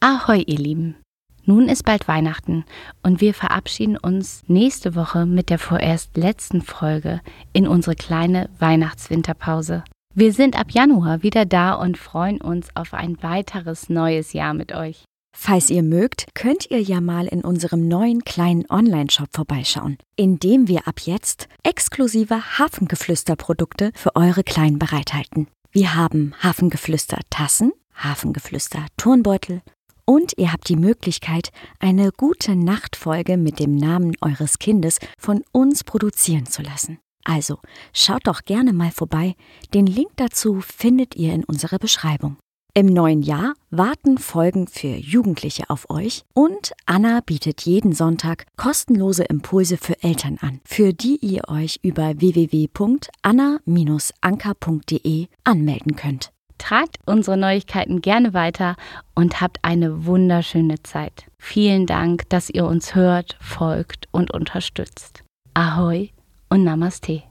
Ahoi, ihr Lieben! Nun ist bald Weihnachten und wir verabschieden uns nächste Woche mit der vorerst letzten Folge in unsere kleine Weihnachtswinterpause. Wir sind ab Januar wieder da und freuen uns auf ein weiteres neues Jahr mit euch. Falls ihr mögt, könnt ihr ja mal in unserem neuen kleinen Online-Shop vorbeischauen, in dem wir ab jetzt exklusive Hafengeflüster-Produkte für eure Kleinen bereithalten. Wir haben Hafengeflüster-Tassen, Hafengeflüster-Turnbeutel, und ihr habt die Möglichkeit, eine gute Nachtfolge mit dem Namen eures Kindes von uns produzieren zu lassen. Also schaut doch gerne mal vorbei. Den Link dazu findet ihr in unserer Beschreibung. Im neuen Jahr warten Folgen für Jugendliche auf euch und Anna bietet jeden Sonntag kostenlose Impulse für Eltern an, für die ihr euch über www.anna-anker.de anmelden könnt. Tragt unsere Neuigkeiten gerne weiter und habt eine wunderschöne Zeit. Vielen Dank, dass ihr uns hört, folgt und unterstützt. Ahoi und Namaste.